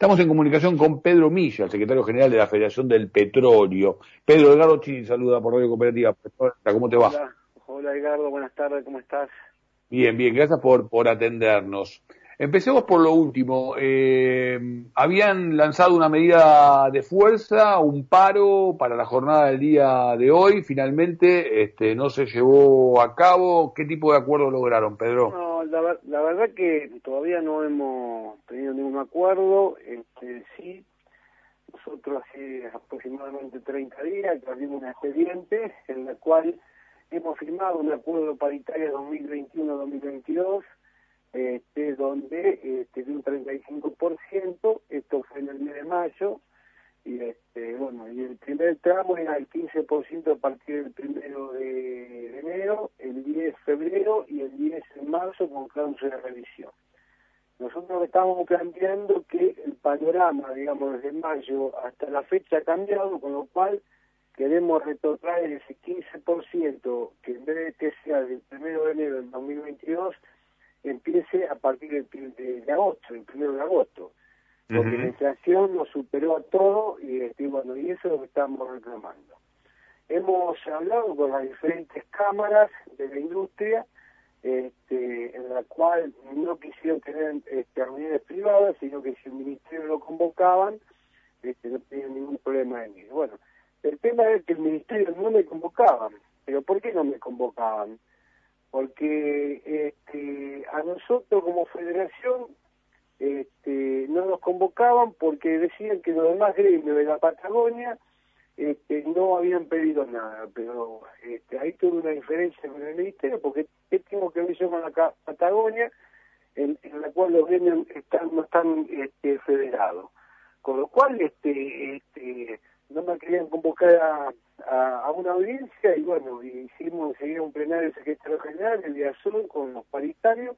Estamos en comunicación con Pedro Milla, el secretario general de la Federación del Petróleo. Pedro Edgardo Chini saluda por Radio Cooperativa. ¿Cómo te va? Hola, hola Edgardo, buenas tardes, ¿cómo estás? Bien, bien, gracias por, por atendernos. Empecemos por lo último. Eh, habían lanzado una medida de fuerza, un paro para la jornada del día de hoy. Finalmente este, no se llevó a cabo. ¿Qué tipo de acuerdo lograron, Pedro? No, la, la verdad que todavía no hemos tenido ningún acuerdo. Este, sí, nosotros hace aproximadamente 30 días que abrimos un expediente en el cual hemos firmado un acuerdo paritario 2021-2022 este, donde este, de un 35%, esto fue en el mes de mayo, y este, bueno, y el primer tramo era el 15% a partir del primero de, enero, el 10 de febrero y el 10 de marzo con cláusula de revisión. Nosotros estamos planteando que el panorama, digamos, desde mayo hasta la fecha ha cambiado, con lo cual queremos retrotraer ese 15% que en vez de que sea del primero de enero del 2022 empiece a partir del, de, agosto, el primero de agosto, porque la inflación nos superó a todo y, este, bueno, y eso es lo que estamos reclamando. Hemos hablado con las diferentes cámaras de la industria, este, en la cual no quisieron tener este, reuniones privadas, sino que si el ministerio lo convocaban, este, no tenían ningún problema en ir. Bueno, el tema es que el ministerio no me convocaban, pero ¿por qué no me convocaban? porque este, a nosotros como federación este, no nos convocaban porque decían que los demás gremios de la Patagonia este, no habían pedido nada, pero este, ahí tuve una diferencia con el ministerio porque ¿qué tengo que ver yo con la Patagonia en, la cual los gremios están, no están este, federados? Con lo cual este, este, no me querían convocar a, una audiencia y bueno, hicimos enseguida un plenario secretario general el día Zoom con los paritarios,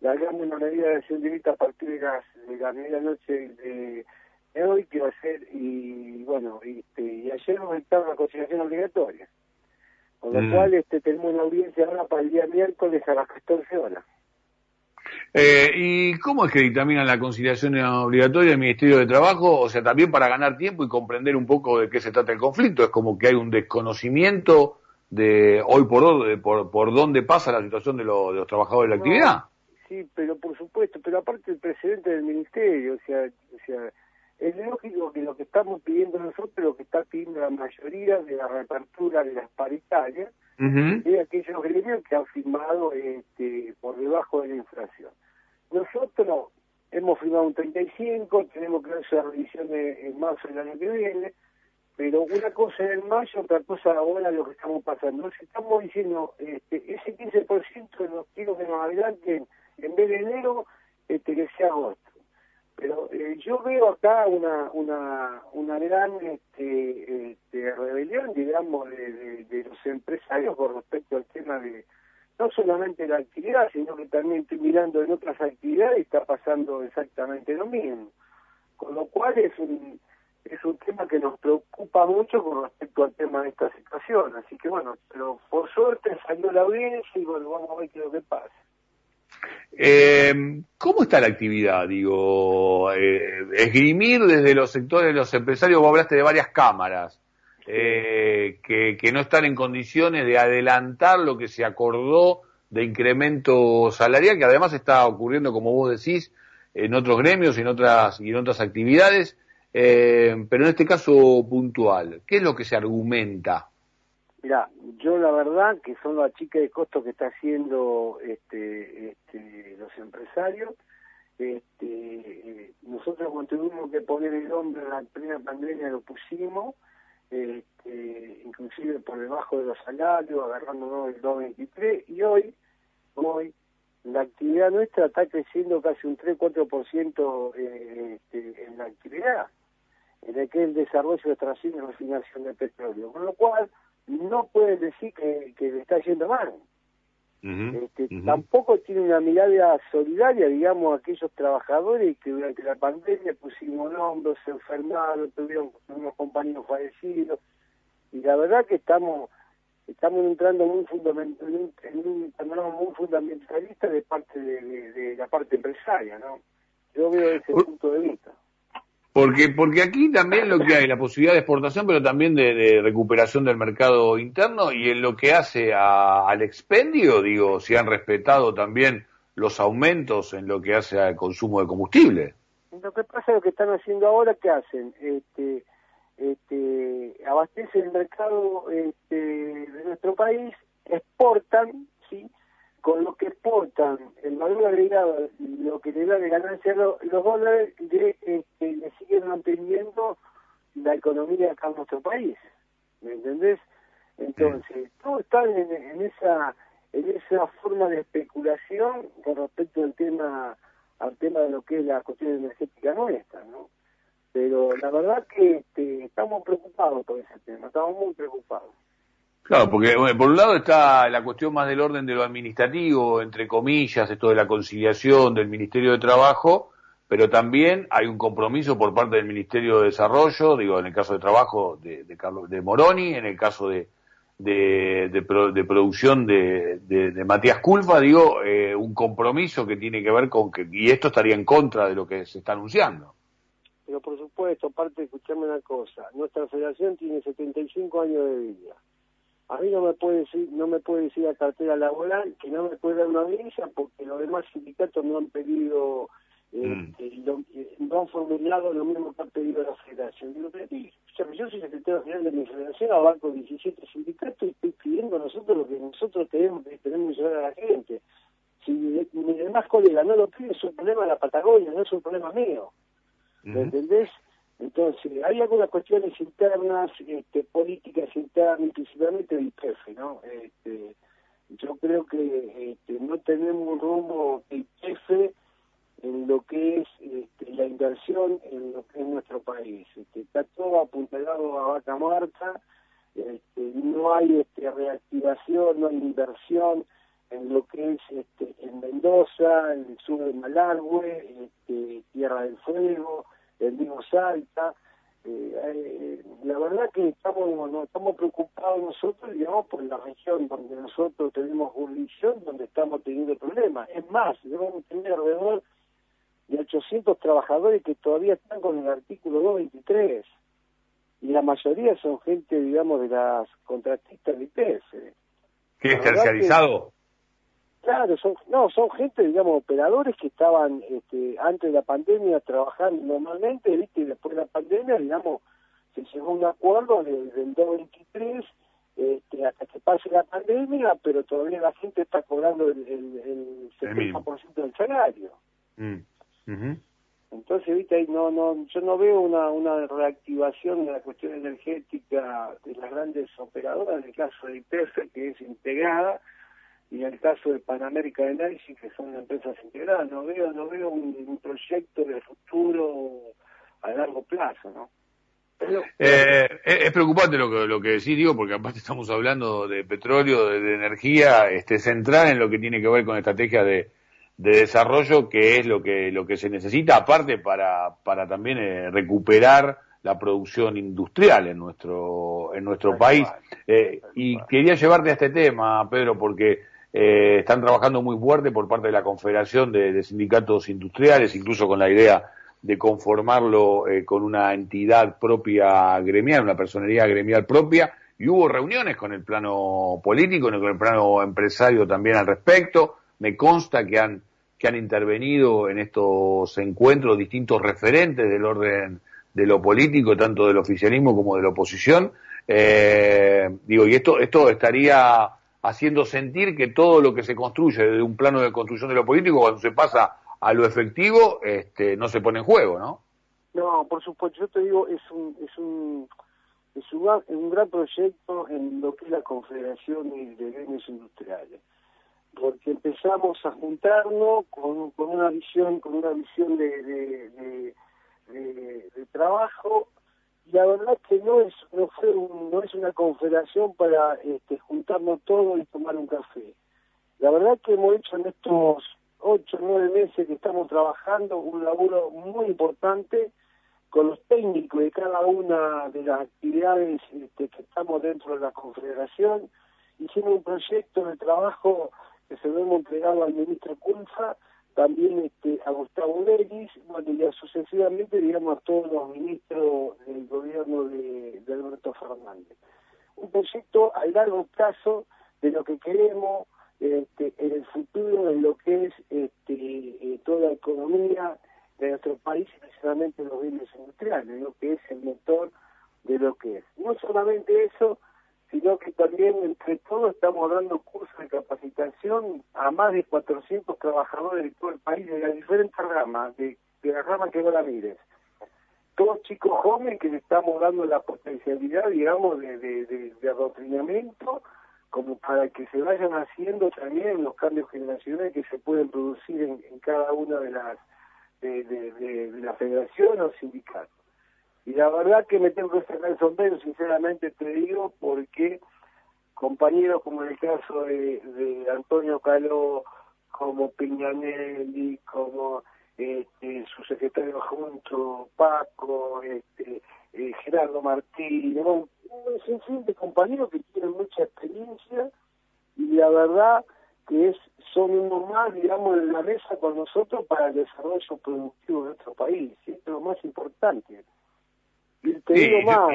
largamos una medida de directa a partir de, las, de la medianoche de, de, hoy que va a ser, y bueno, este, y ayer nos dictaron la conciliación obligatoria, con lo mm. cual este, tenemos una audiencia ahora para el día miércoles a las 14 horas. Eh, ¿Y cómo es que dictaminan la conciliación obligatoria del Ministerio de Trabajo? O sea, también para ganar tiempo y comprender un poco de qué se trata el conflicto. Es como que hay un desconocimiento de hoy por hoy, por, por dónde pasa la situación de, los trabajadores de la actividad. Sí, pero por supuesto, pero aparte el presidente del Ministerio, o sea, o sea, es lógico que lo que estamos pidiendo nosotros, lo que está pidiendo la mayoría de la reapertura de las paritarias, es aquellos gremios que han firmado este, por debajo de la inflación. Nosotros hemos firmado un 35, tenemos que hacer revisión en marzo del año que viene, pero una cosa es en mayo, otra cosa ahora lo que estamos pasando. Entonces estamos diciendo, este, ese 15% nos quiero que nos adelanten en vez de enero, este, que sea agosto. Pero eh, yo veo acá una una una gran este, este rebelión, digamos, de, de, los empresarios con respecto al tema de no solamente la actividad, sino que también estoy mirando en otras actividades y está pasando exactamente lo mismo. Con lo cual es un, es un tema que nos preocupa mucho con respecto al tema de esta situación. Así que bueno, pero por suerte salió la audiencia y bueno, vamos a ver qué es lo que pasa. Eh, ¿Cómo está la actividad? Digo, eh, esgrimir desde los sectores de los empresarios, vos hablaste de varias cámaras eh, que, que no están en condiciones de adelantar lo que se acordó de incremento salarial, que además está ocurriendo, como vos decís, en otros gremios y en otras, y en otras actividades, eh, pero en este caso puntual, ¿qué es lo que se argumenta? Mira, yo la verdad que son las chicas de costo que está haciendo este, este, los empresarios. Este, eh, nosotros cuando tuvimos que poner el hombre en la primera pandemia lo pusimos, este, inclusive por debajo de los salarios, agarrándonos el 2.23, y hoy, hoy, la actividad nuestra está creciendo casi un 3-4% eh, este, en la actividad, en el que es el desarrollo de extracción y refinación de petróleo. Con lo cual, no pueden decir que, que le está yendo mal. este, Tampoco tiene una mirada solidaria, digamos, a aquellos trabajadores que durante la pandemia pusimos nombres, se enfermaron, tuvieron unos compañeros fallecidos, y la verdad que estamos estamos entrando muy fundamental, en un panorama muy fundamentalista de parte de, de, la parte empresaria, ¿no? Yo veo ese punto de vista. Porque, porque aquí también lo que hay, la posibilidad de exportación, pero también de, recuperación del mercado interno y en lo que hace al expendio, digo, si han respetado también los aumentos en lo que hace al consumo de combustible. Lo que pasa es lo que están haciendo ahora, ¿qué hacen? Este, este, abastecen el mercado este, de nuestro país, exportan, ¿sí? Con lo que exportan, el valor agregado, lo que le da de ganancia los, dólares, este, le siguen manteniendo la economía acá en nuestro país. ¿Me entendés? Entonces, todos están en, esa en esa forma de especulación con respecto al tema al tema de lo que es la cuestión energética nuestra, ¿no? Pero la verdad que este, estamos preocupados por ese tema, estamos muy preocupados. Claro, porque por un lado está la cuestión más del orden de lo administrativo, entre comillas, esto de la conciliación del Ministerio de Trabajo, pero también hay un compromiso por parte del Ministerio de Desarrollo, digo, en el caso de trabajo de, Carlos de Moroni, en el caso de, de, de, producción de, de, Matías Culfa, digo, eh, un compromiso que tiene que ver con que, y esto estaría en contra de lo que se está anunciando. Pero por supuesto, aparte, escuchame una cosa, nuestra federación tiene 75 años de vida a mí no me puede decir, no me puede decir la cartera laboral que no me puede dar una visa porque los demás sindicatos no han pedido, eh, mm. eh, no han formulado lo mismo que han pedido la federación. Digo, yo soy secretario general de mi federación, abarco 17 sindicatos y estoy pidiendo a nosotros lo que nosotros tenemos, tenemos que llevar a la gente. Si mi demás colega no lo pide, es un problema de la Patagonia, no es un problema mío. ¿Me entendés? Entonces, hay algunas cuestiones internas, este, políticas internas, principalmente del IPF, ¿no? Este, yo creo que este, no tenemos un rumbo IPF en lo que es este, la inversión en lo es nuestro país. Este, está todo apuntalado a vaca muerta, este, no hay este, reactivación, no hay inversión en lo que es este, en Mendoza, en el sur de Malargüe, este, Tierra del Fuego, el mismo Salta. Eh, eh, la verdad que estamos no, estamos preocupados nosotros, digamos, por la región donde nosotros tenemos jurisdicción, donde estamos teniendo problemas. Es más, debemos tener alrededor de 800 trabajadores que todavía están con el artículo 223 y la mayoría son gente, digamos, de las contratistas de IPF. ¿Qué es terciarizado? Claro, son, no, son gente, digamos, operadores que estaban este, antes de la pandemia trabajando normalmente, ¿viste? y después de la pandemia, digamos, se llegó a un acuerdo del 2023 este, hasta que pase la pandemia, pero todavía la gente está cobrando el, el, el 70% del salario. Mm, Entonces, viste, ahí no, no, yo no veo una, una reactivación de la cuestión energética de las grandes operadoras, en el caso de IPF, que es integrada, y en el caso de Panamérica Energy, que son empresas integradas, no veo, no veo un, proyecto de futuro a largo plazo, ¿no? Eh, es preocupante lo que, lo que decís, digo, porque aparte estamos hablando de petróleo, de, energía, este, central en lo que tiene que ver con estrategia de, de desarrollo, que es lo que, lo que se necesita, aparte para, para también eh, recuperar la producción industrial en nuestro, en nuestro país. Eh, y quería llevarte a este tema, Pedro, porque eh, están trabajando muy fuerte por parte de la Confederación de, Sindicatos Industriales, incluso con la idea de conformarlo eh, con una entidad propia gremial, una personería gremial propia, y hubo reuniones con el plano político, con el plano empresario también al respecto. Me consta que han, que han intervenido en estos encuentros distintos referentes del orden de lo político, tanto del oficialismo como de la oposición. Eh, digo, y esto, esto estaría haciendo sentir que todo lo que se construye desde un plano de construcción de lo político, cuando se pasa a lo efectivo, este, no se pone en juego, ¿no? No, por supuesto, yo te digo, es un, es un, es un, gran proyecto en lo que es la Confederación de Gremios Industriales, porque empezamos a juntarnos con, con una visión, con una visión de, de trabajo la verdad que no es no fue no es una confederación para este, juntarnos todos y tomar un café. La verdad que hemos hecho en estos ocho nueve meses que estamos trabajando un laburo muy importante con los técnicos de cada una de las actividades este, que estamos dentro de la confederación. Hicimos un proyecto de trabajo que se lo hemos entregado al ministro Culfa también este, a Gustavo bueno, y sucesivamente, digamos, a todos los ministros del gobierno de, Alberto Fernández. Un proyecto a largo plazo de lo que queremos este, en el futuro de lo que es este, eh, toda la economía de nuestro país, especialmente los bienes industriales, lo que es el motor de lo que es. No solamente eso, sino que también entre todos estamos dando cursos de capacitación a más de 400 trabajadores de todo el país de las diferentes ramas, de, la rama que no la mires. Todos chicos jóvenes que le estamos dando la potencialidad, digamos, de, de, adoctrinamiento, como para que se vayan haciendo también los cambios generacionales que se pueden producir en, cada una de las de, de, federación o sindicatos. Y la verdad que me tengo que sacar el sombrero, sinceramente te digo, porque compañeros como en el caso de, Antonio Caló, como Piñanelli, como este, su secretario junto, Paco, este, eh, Gerardo Martín, un sinfín de compañeros que tienen mucha experiencia y la verdad que es son uno más, digamos, en la mesa con nosotros para el desarrollo productivo de nuestro país. Esto es lo más importante. Y te digo más,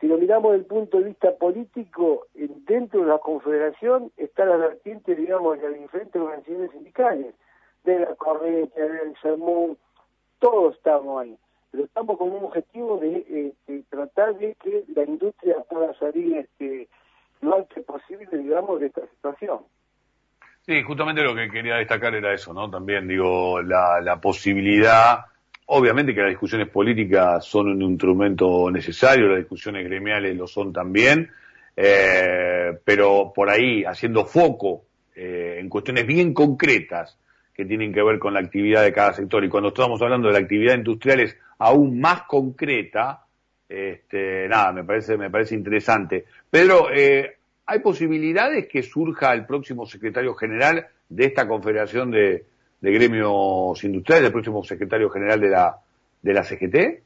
si lo miramos desde el punto de vista político, dentro de la confederación está la vertiente, digamos, de las diferentes organizaciones sindicales, de la corriente, del sermón, todos estamos ahí. Pero estamos con un objetivo de, eh, tratar de que la industria pueda salir este, lo antes posible, digamos, de esta situación. Sí, justamente lo que quería destacar era eso, ¿no? También, digo, la, la posibilidad Obviamente que las discusiones políticas son un instrumento necesario, las discusiones gremiales lo son también, eh, pero por ahí haciendo foco eh, en cuestiones bien concretas que tienen que ver con la actividad de cada sector. Y cuando estamos hablando de la actividad industrial es aún más concreta, este, nada, me parece, me parece interesante. Pedro, eh, ¿hay posibilidades que surja el próximo secretario general de esta confederación de, de gremios industriales, del próximo secretario general de la, de la CGT?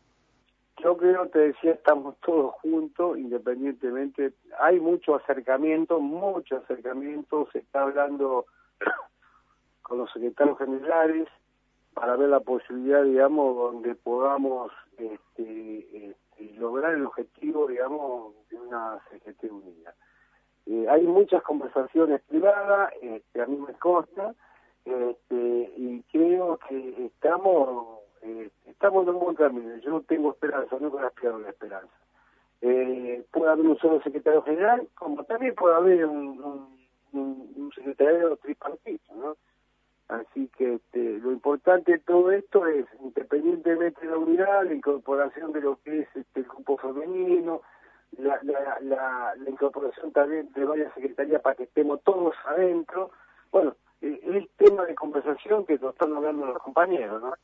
Yo creo, te decía, estamos todos juntos, independientemente. Hay mucho acercamiento, mucho acercamiento. Se está hablando con los secretarios generales para ver la posibilidad, digamos, donde podamos este, este, lograr el objetivo, digamos, de una CGT unida. Eh, hay muchas conversaciones privadas, este, a mí me consta, este, y creo que estamos eh, estamos en un buen camino. Yo no tengo esperanza, no con la esperanza. Eh, puede haber un solo secretario general, como también puede haber un, un, secretario tripartito, ¿no? Así que este, lo importante de todo esto es, independientemente de la unidad, la incorporación de lo que es este, el grupo femenino, la, la, la, la incorporación también de varias secretarías para que estemos todos adentro. Bueno, es el tema de conversación que nos están hablando los compañeros, ¿no?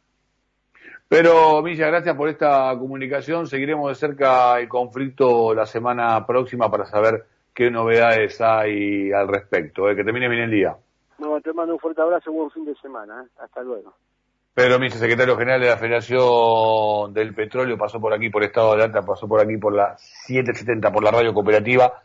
Pero, Milla, gracias por esta comunicación. Seguiremos de cerca el conflicto la semana próxima para saber qué novedades hay al respecto. ¿eh? Que termine bien el día. No, te mando un fuerte abrazo y buen fin de semana. ¿eh? Hasta luego. Pedro Milla, secretario general de la Federación del Petróleo, pasó por aquí por Estado de Alta, pasó por aquí por la 770, por la radio cooperativa.